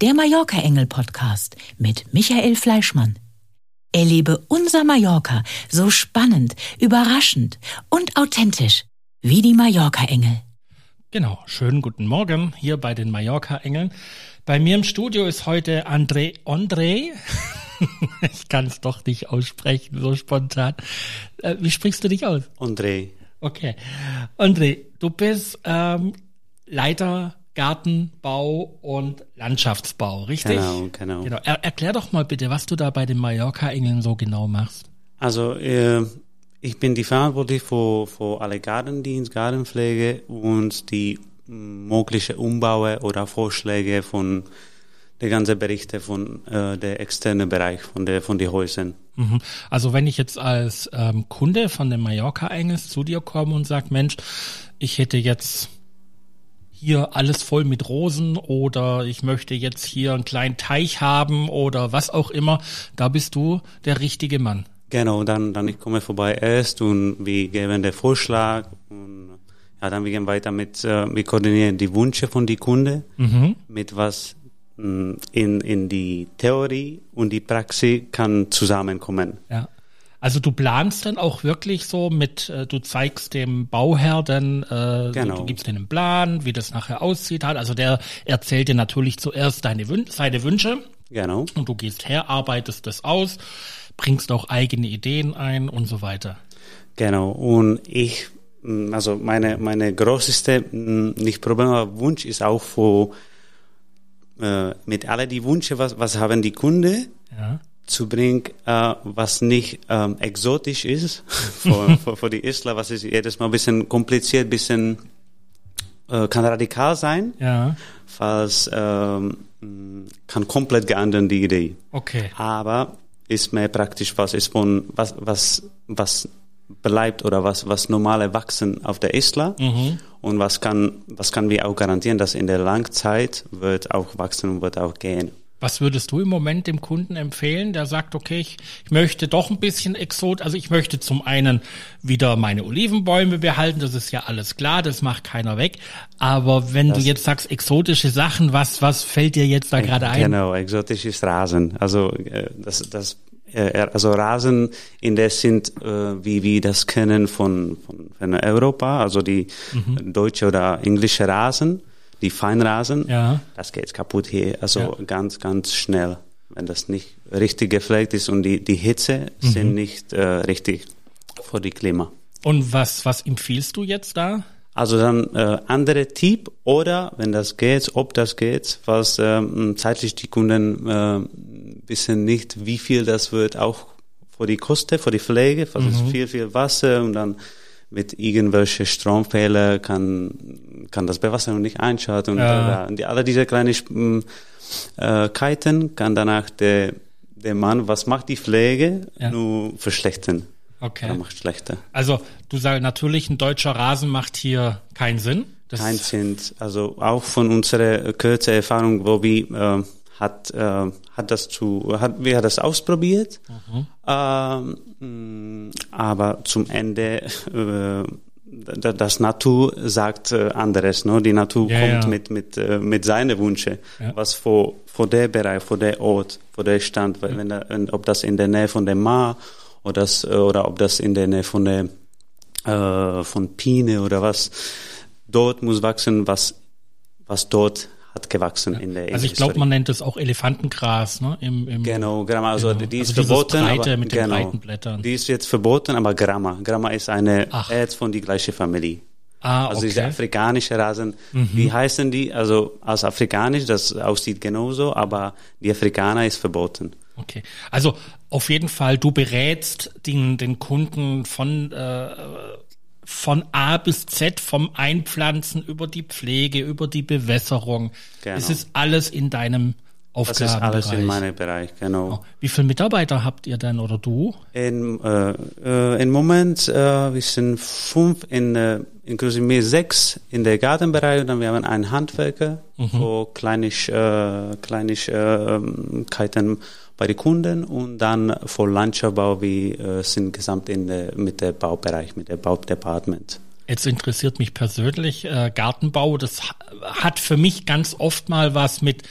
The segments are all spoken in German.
der Mallorca-Engel-Podcast mit Michael Fleischmann. Erlebe unser Mallorca so spannend, überraschend und authentisch wie die Mallorca-Engel. Genau, schönen guten Morgen hier bei den Mallorca-Engeln. Bei mir im Studio ist heute André André. ich kann es doch nicht aussprechen, so spontan. Äh, wie sprichst du dich aus? André. Okay. André, du bist ähm, Leiter Gartenbau und Landschaftsbau, richtig? Genau, genau. genau. Er, erklär doch mal bitte, was du da bei den Mallorca-Engeln so genau machst. Also, äh, ich bin die verantwortlich für, für alle Gartendienst, Gartenpflege und die mögliche Umbaue oder Vorschläge von der ganzen Berichte von äh, der externen Bereich von der von den Häusern. Mhm. Also wenn ich jetzt als ähm, Kunde von den Mallorca Engels zu dir komme und sag, Mensch, ich hätte jetzt hier alles voll mit Rosen oder ich möchte jetzt hier einen kleinen Teich haben oder was auch immer, da bist du der richtige Mann. Genau, dann, dann ich komme vorbei erst und wir geben den Vorschlag und ja, dann wir gehen weiter mit, äh, wir koordinieren die Wünsche von die Kunde mhm. mit was mm, in, in die Theorie und die Praxis kann zusammenkommen. Ja. Also du planst dann auch wirklich so mit, äh, du zeigst dem Bauherr dann, äh, genau. du gibst einen Plan, wie das nachher aussieht halt. Also der erzählt dir natürlich zuerst deine Wün seine Wünsche. Genau. Und du gehst her, arbeitest das aus, bringst auch eigene Ideen ein und so weiter. Genau. Und ich, mm, also meine, meine größte, mm, nicht Problem, aber Wunsch ist auch für, äh, mit alle die Wünsche, was, was haben die Kunde? Zu bringen, äh, was nicht ähm, exotisch ist für, für, für, die Isler, was ist jedes Mal ein bisschen kompliziert, bisschen äh, kann radikal sein, ja. falls ähm, kann komplett geändern die Idee. Okay. Aber ist mehr praktisch, was ist von was was was bleibt oder was was normale wachsen auf der Isla mhm. und was kann was kann wir auch garantieren, dass in der Langzeit wird auch wachsen und wird auch gehen. Was würdest du im Moment dem Kunden empfehlen, der sagt, okay, ich, ich möchte doch ein bisschen Exot, also ich möchte zum einen wieder meine Olivenbäume behalten, das ist ja alles klar, das macht keiner weg. Aber wenn das du jetzt sagst exotische Sachen, was, was fällt dir jetzt da gerade ein? Genau, exotisches Rasen. Also äh, das, das äh, also Rasen in der sind, äh, wie wir das kennen von, von, von Europa, also die mhm. deutsche oder englische Rasen die Feinrasen, ja. das geht kaputt hier. Also ja. ganz, ganz schnell, wenn das nicht richtig gepflegt ist und die, die Hitze mhm. sind nicht äh, richtig für die Klima. Und was, was empfiehlst du jetzt da? Also dann äh, andere Typ oder wenn das geht, ob das geht, was ähm, zeitlich die Kunden äh, wissen nicht, wie viel das wird, auch für die Kosten, für die Pflege, was mhm. ist viel, viel Wasser und dann mit irgendwelchen Stromfehler kann, kann das Bewasserung nicht einschalten. Und ja. die, alle diese kleinen äh, Keiten kann danach der, der Mann, was macht die Pflege, ja. nur verschlechtern. Okay. Er macht schlechter. Also du sagst natürlich, ein deutscher Rasen macht hier keinen Sinn. Das Kein Sinn. Also auch von unserer kurzen Erfahrung, wo wir äh, hat, äh, hat das zu, hat, wir haben das ausprobiert, mhm. ähm, aber zum Ende, äh, das Natur sagt äh, anderes, ne? Die Natur ja, kommt ja. mit, mit, äh, mit seinen Wünschen, ja. was vor, vor der Bereich, vor der Ort, vor der Stand, wenn, wenn, ob das in der Nähe von dem Mar oder, das, oder ob das in der Nähe von der, äh, von Pine oder was, dort muss wachsen, was, was dort hat gewachsen ja. in der Also ich glaube, man nennt es auch Elefantengras, ne? Im, im genau, Gramma, also genau. die ist also verboten. Breite aber, mit den genau, breiten Blättern. Die ist jetzt verboten, aber Gramma. Gramma ist eine Erd von die gleiche Familie. Ah, also okay. diese afrikanische Rasen, mhm. wie heißen die? Also als afrikanisch, das aussieht genauso, aber die Afrikaner ist verboten. Okay, also auf jeden Fall, du berätst den, den Kunden von äh, von A bis Z, vom Einpflanzen über die Pflege, über die Bewässerung. Genau. Es ist alles in deinem Aufgabenbereich. Das ist alles in meinem Bereich, genau. Oh. Wie viele Mitarbeiter habt ihr denn oder du? In, äh, äh, Im Moment, äh, wir sind fünf, in, äh, inklusive mir sechs in der Gartenbereich und dann wir haben einen Handwerker, mhm. wo Kleinigkeiten äh, Kleinigkeiten äh, bei den Kunden und dann für Landschaftsbau, wir äh, sind gesamt in der, mit dem Baubereich, mit dem Baudepartement. Jetzt interessiert mich persönlich äh, Gartenbau. Das hat für mich ganz oft mal was mit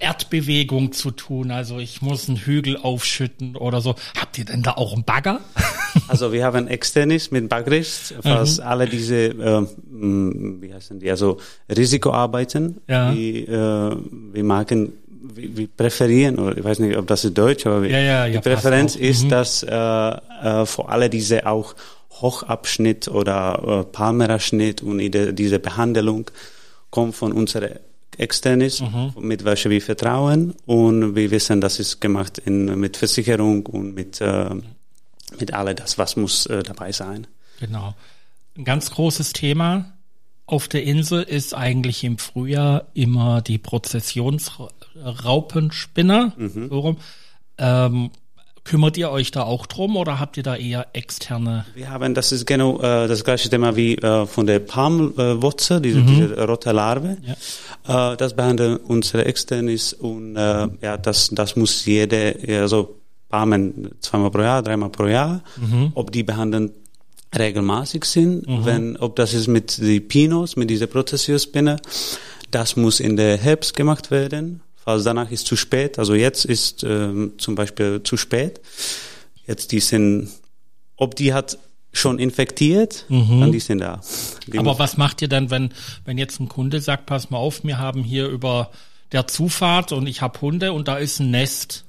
Erdbewegung zu tun. Also ich muss einen Hügel aufschütten oder so. Habt ihr denn da auch einen Bagger? Also wir haben Externis mit Baggeris, falls mhm. alle diese, äh, wie heißen die, also Risikoarbeiten, ja. die äh, wir machen, wir, präferieren, oder ich weiß nicht, ob das ist Deutsch, aber ja, ja, die Präferenz ist, mhm. dass äh, äh, vor allem diese auch Hochabschnitt oder äh, Palmerer Schnitt und diese Behandlung kommt von unserer externes, mhm. mit welcher wir vertrauen und wir wissen, das ist gemacht in, mit Versicherung und mit, äh, mit all das, was muss äh, dabei sein. Genau. Ein ganz großes Thema auf der Insel ist eigentlich im Frühjahr immer die Prozessionsraupenspinner. Mhm. So rum. Ähm, Kümmert ihr euch da auch drum oder habt ihr da eher externe? Wir haben, das ist genau äh, das gleiche Thema wie äh, von der Palmwurzel, diese, mhm. diese rote Larve. Ja. Äh, das behandeln unsere Externis und äh, ja, das, das muss jede, also Palmen zweimal pro Jahr, dreimal pro Jahr, mhm. ob die behandeln regelmäßig sind, mhm. wenn, ob das ist mit den Pinos, mit dieser Prozessiospinne, das muss in der Herbst gemacht werden falls danach ist zu spät. Also jetzt ist ähm, zum Beispiel zu spät. Jetzt die sind, ob die hat schon infektiert, mhm. dann die sind da. Die Aber was macht ihr dann, wenn, wenn jetzt ein Kunde sagt, pass mal auf, wir haben hier über der Zufahrt und ich habe Hunde und da ist ein Nest.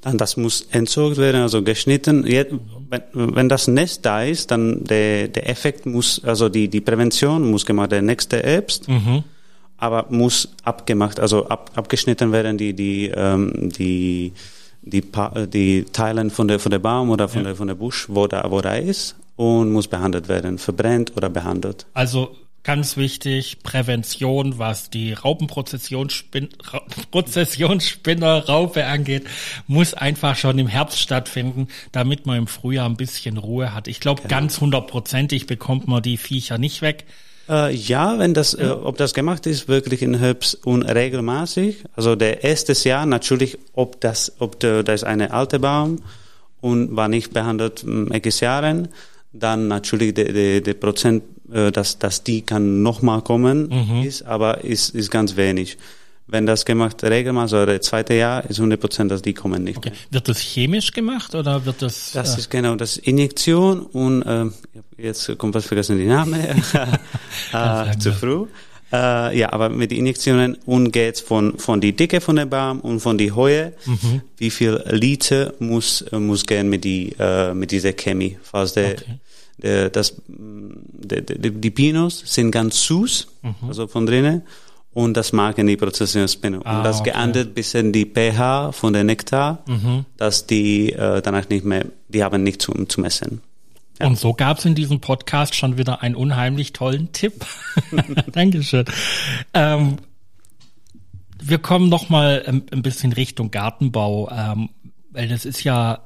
Dann das muss entsorgt werden, also geschnitten. Jetzt, wenn, wenn das Nest da ist, dann der, der Effekt muss, also die, die Prävention muss gemacht, der nächste Herbst. Mhm aber muss abgemacht, also ab, abgeschnitten werden die die ähm, die die, die Teilen von der von der Baum oder von ja. der von der Busch, wo da wo da ist und muss behandelt werden, verbrennt oder behandelt. Also ganz wichtig, Prävention, was die Raupenprozessionsspinner Prozessionsspinner Raupe angeht, muss einfach schon im Herbst stattfinden, damit man im Frühjahr ein bisschen Ruhe hat. Ich glaube, genau. ganz hundertprozentig bekommt man die Viecher nicht weg. Äh, ja, wenn das, äh, ob das gemacht ist, wirklich in Herbst unregelmäßig. Also der erste Jahr natürlich, ob das, ob der, da ist eine alte Baum und war nicht behandelt x Jahren, dann natürlich der, der, der Prozent, äh, dass, dass die kann nochmal kommen, mhm. ist, aber ist, ist ganz wenig. Wenn das gemacht regelmäßig, also das zweite Jahr ist 100 Prozent, dass die kommen nicht. Okay. Wird das chemisch gemacht oder wird das? Das äh ist genau das Injektion und äh, jetzt kommt was vergessen die Name äh, zu früh. Äh, ja, aber mit den Injektionen und geht's von von die Dicke von der Baum und von die Höhe, mhm. wie viel Liter muss muss gehen mit die äh, mit dieser Chemie, falls der okay. der das der, der, die Pinos sind ganz süß, mhm. also von drinnen und das machen die Prozessionsspinne. Ah, und das okay. geändert bisschen die pH von der Nektar, mhm. dass die äh, danach nicht mehr, die haben nicht zu, zu messen. Ja. Und so gab es in diesem Podcast schon wieder einen unheimlich tollen Tipp. Dankeschön. Ähm, wir kommen noch mal ein, bisschen Richtung Gartenbau, ähm, weil das ist ja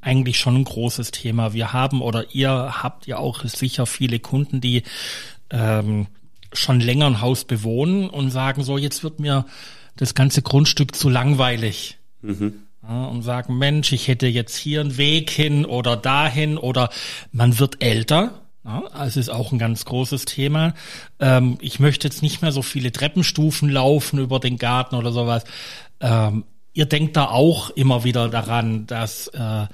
eigentlich schon ein großes Thema. Wir haben oder ihr habt ja auch sicher viele Kunden, die ähm, schon länger ein Haus bewohnen und sagen so, jetzt wird mir das ganze Grundstück zu langweilig. Mhm. Und sagen, Mensch, ich hätte jetzt hier einen Weg hin oder dahin oder man wird älter. Ja, es ist auch ein ganz großes Thema. Ähm, ich möchte jetzt nicht mehr so viele Treppenstufen laufen über den Garten oder sowas. Ähm, ihr denkt da auch immer wieder daran, dass äh,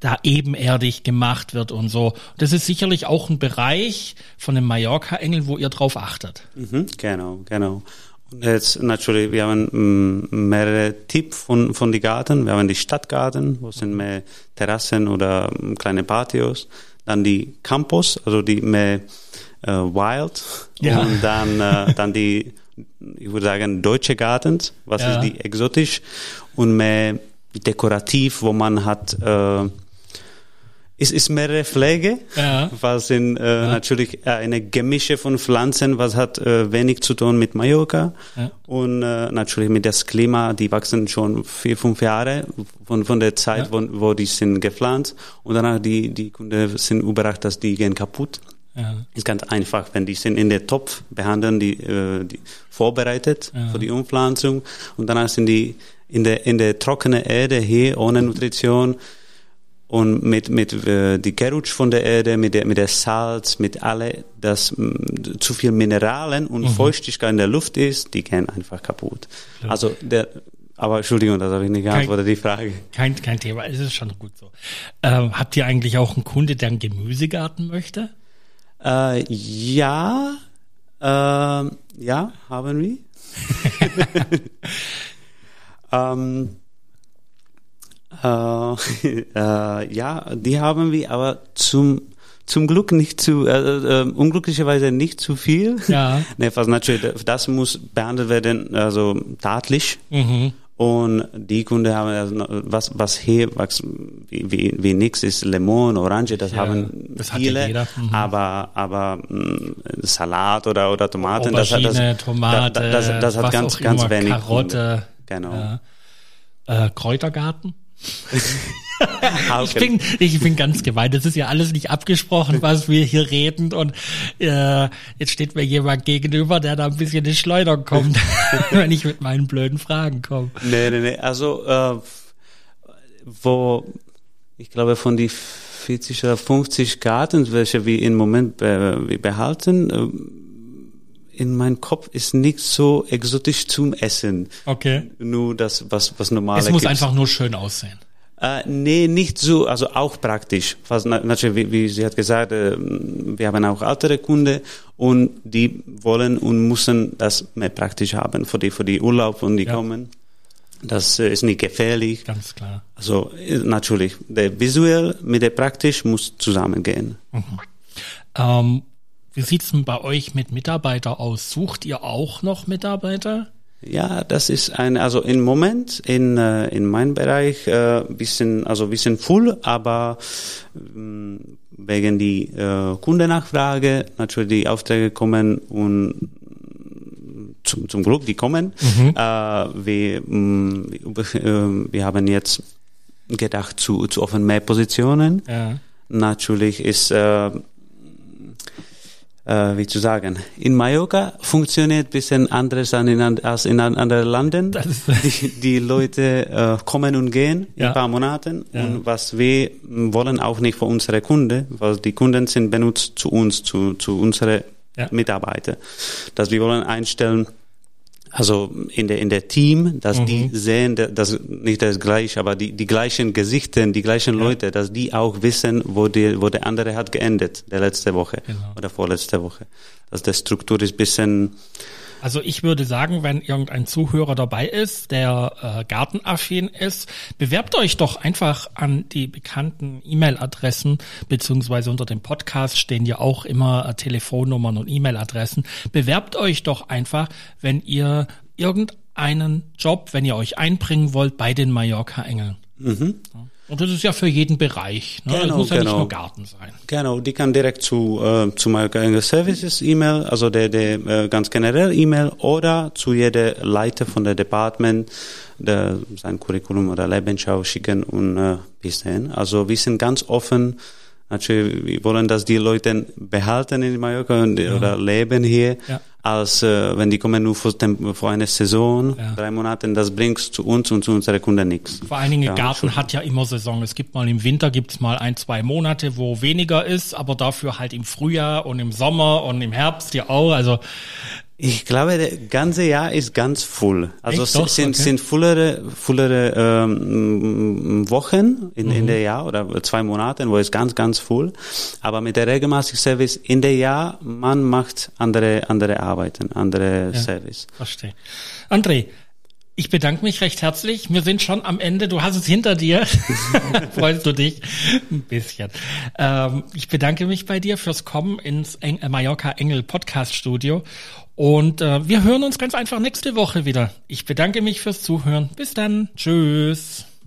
da ebenerdig gemacht wird und so. Das ist sicherlich auch ein Bereich von dem Mallorca-Engel, wo ihr drauf achtet. Mhm, genau, genau. Und jetzt natürlich, wir haben mm, mehrere Tipps von, von die Garten. Wir haben die Stadtgarten, wo sind mehr Terrassen oder mm, kleine Patios. Dann die Campus, also die mehr äh, Wild. Ja. Und dann, äh, dann die, ich würde sagen, deutsche Garten, was ja. ist die exotisch und mehr dekorativ, wo man hat äh, es ist mehrere Pflege, ja. was sind äh, ja. natürlich eine Gemische von Pflanzen, was hat äh, wenig zu tun mit Mallorca ja. und äh, natürlich mit das Klima, die wachsen schon vier, fünf Jahre von, von der Zeit, wo, wo die sind gepflanzt und danach die, die Kunden sind überrascht, dass die gehen kaputt. Ja. Ist ganz einfach, wenn die sind in der Topf behandeln, die, äh, die vorbereitet für die Umpflanzung und danach sind die in der, in der trockenen Erde hier ohne Nutrition und mit mit äh, die Gerutsch von der Erde, mit der mit der Salz, mit alle, das mh, zu viel Mineralen und Feuchtigkeit in der Luft ist, die gehen einfach kaputt. Also der aber Entschuldigung, das habe ich nicht geantwortet, die Frage. Kein, kein Thema, es ist schon gut so. Ähm, habt ihr eigentlich auch einen Kunde, der einen Gemüsegarten möchte? Äh, ja, äh, ja, haben wir. ähm, äh, äh, ja, die haben wir, aber zum zum Glück nicht zu, äh, äh, unglücklicherweise nicht zu viel. Ja. nee, was natürlich, das muss behandelt werden, also tatlich. Mhm. Und die Kunden haben also was was hier was wie, wie, wie nix ist Lemon, Orange, das Ja, haben das ja viele, jeder. Mhm. aber aber mh, Salat oder oder Tomaten, das hat das, Aubergine, Tomate, das, das, das hat ganz ganz wenig Karotte. Genau. Ja. Äh, Kräutergarten? Ich bin, ich bin ganz gemeint. Das ist ja alles nicht abgesprochen, was wir hier reden. Und äh, jetzt steht mir jemand gegenüber, der da ein bisschen in Schleudern kommt, wenn ich mit meinen blöden Fragen komme. Nee, nee, nee. Also, äh, wo, ich glaube, von die 40 oder 50 Garten, welche wir im Moment be, behalten, äh, in meinem Kopf ist nichts so exotisch zum Essen. Okay. Nur das, was, was normal Es muss einfach nur schön aussehen. Äh, nee, nicht so, also auch praktisch. Was na- natürlich, wie, wie sie hat gesagt, äh, wir haben auch ältere Kunden und die wollen und müssen das mehr praktisch haben für die, für die Urlaub und die Ja. kommen. Das äh, ist nicht gefährlich. Ganz klar. Also äh, natürlich, der visuell mit der praktisch muss zusammengehen. Ähm, wie sieht's denn bei euch mit Mitarbeiter aus? Sucht ihr auch noch Mitarbeiter? Ja, das ist ein, also im Moment in, äh, in meinem Bereich äh, bisschen, also bisschen full, aber ähm, wegen die äh, Kundennachfrage natürlich die Aufträge kommen und zum, zum Glück die kommen. Äh, wir, mh, äh, wir haben jetzt gedacht zu, zu offen mehr Positionen. Ja. Natürlich ist, äh, äh, wie zu sagen, in Mallorca funktioniert bisschen anders an in, als in an- anderen Ländern. Die, die Leute äh, kommen und gehen in Ja. ein paar Monaten. Ja. Und was wir wollen auch nicht für unsere Kunden, weil die Kunden sind benutzt zu uns, zu, zu unseren Ja. Mitarbeitern. Dass wir wollen einstellen, also in der in der Team, dass die Mhm. sehen, da- dass nicht das gleiche, aber die die gleichen Gesichter, die gleichen Leute, dass die auch wissen, wo die wo der andere hat geendet, der letzte Woche Genau. oder vorletzte Woche. Dass der Struktur ist bisschen Also ich würde sagen, wenn irgendein Zuhörer dabei ist, der äh, gartenaffin ist, bewerbt euch doch einfach an die bekannten E-Mail-Adressen, beziehungsweise unter dem Podcast stehen ja auch immer äh, Telefonnummern und E-Mail-Adressen. Bewerbt euch doch einfach, wenn ihr irgendeinen Job, wenn ihr euch einbringen wollt bei den Mallorca-Engeln. Ja. Und das ist ja für jeden Bereich. Ne? das Genau, muss ja nicht genau. nur Garten sein. Genau, die kann direkt zu äh, zu meiner Services E-Mail, also der der äh, ganz generell E-Mail oder zu jeder Leiter von der Department der sein Curriculum oder Lebensschau schicken und äh, bis dahin. Also wir sind ganz offen. Natürlich, wir wollen, dass die Leute behalten in Mallorca und, oder leben hier, Ja. Als äh, wenn die kommen nur für, tem- für eine Saison, Ja. drei Monate, das bringt zu uns und zu unseren Kunden nichts. Vor allen Dingen Ja, Garten hat ja immer Saison. Es gibt mal im Winter gibt's mal ein, zwei Monate, wo weniger ist, aber dafür halt im Frühjahr und im Sommer und im Herbst ja auch. Also Ich glaube, das ganze Jahr ist ganz voll. Also Echt? Es sind, Okay. sind vollere, vollere ähm, Wochen in, Mhm. in der Jahr oder zwei Monaten, wo es ganz, ganz voll. Aber mit der regelmäßigen Service in der Jahr, man macht andere, andere Arbeiten, andere Service. verstehe. André, ich bedanke mich recht herzlich. Wir sind schon am Ende. Du hast es hinter dir. Freust du dich? Ein bisschen. Ähm, ich bedanke mich bei dir fürs Kommen ins Eng äh, Mallorca Engel Podcast Studio. Und äh, wir hören uns ganz einfach nächste Woche wieder. Ich bedanke mich fürs Zuhören. Bis dann. Tschüss.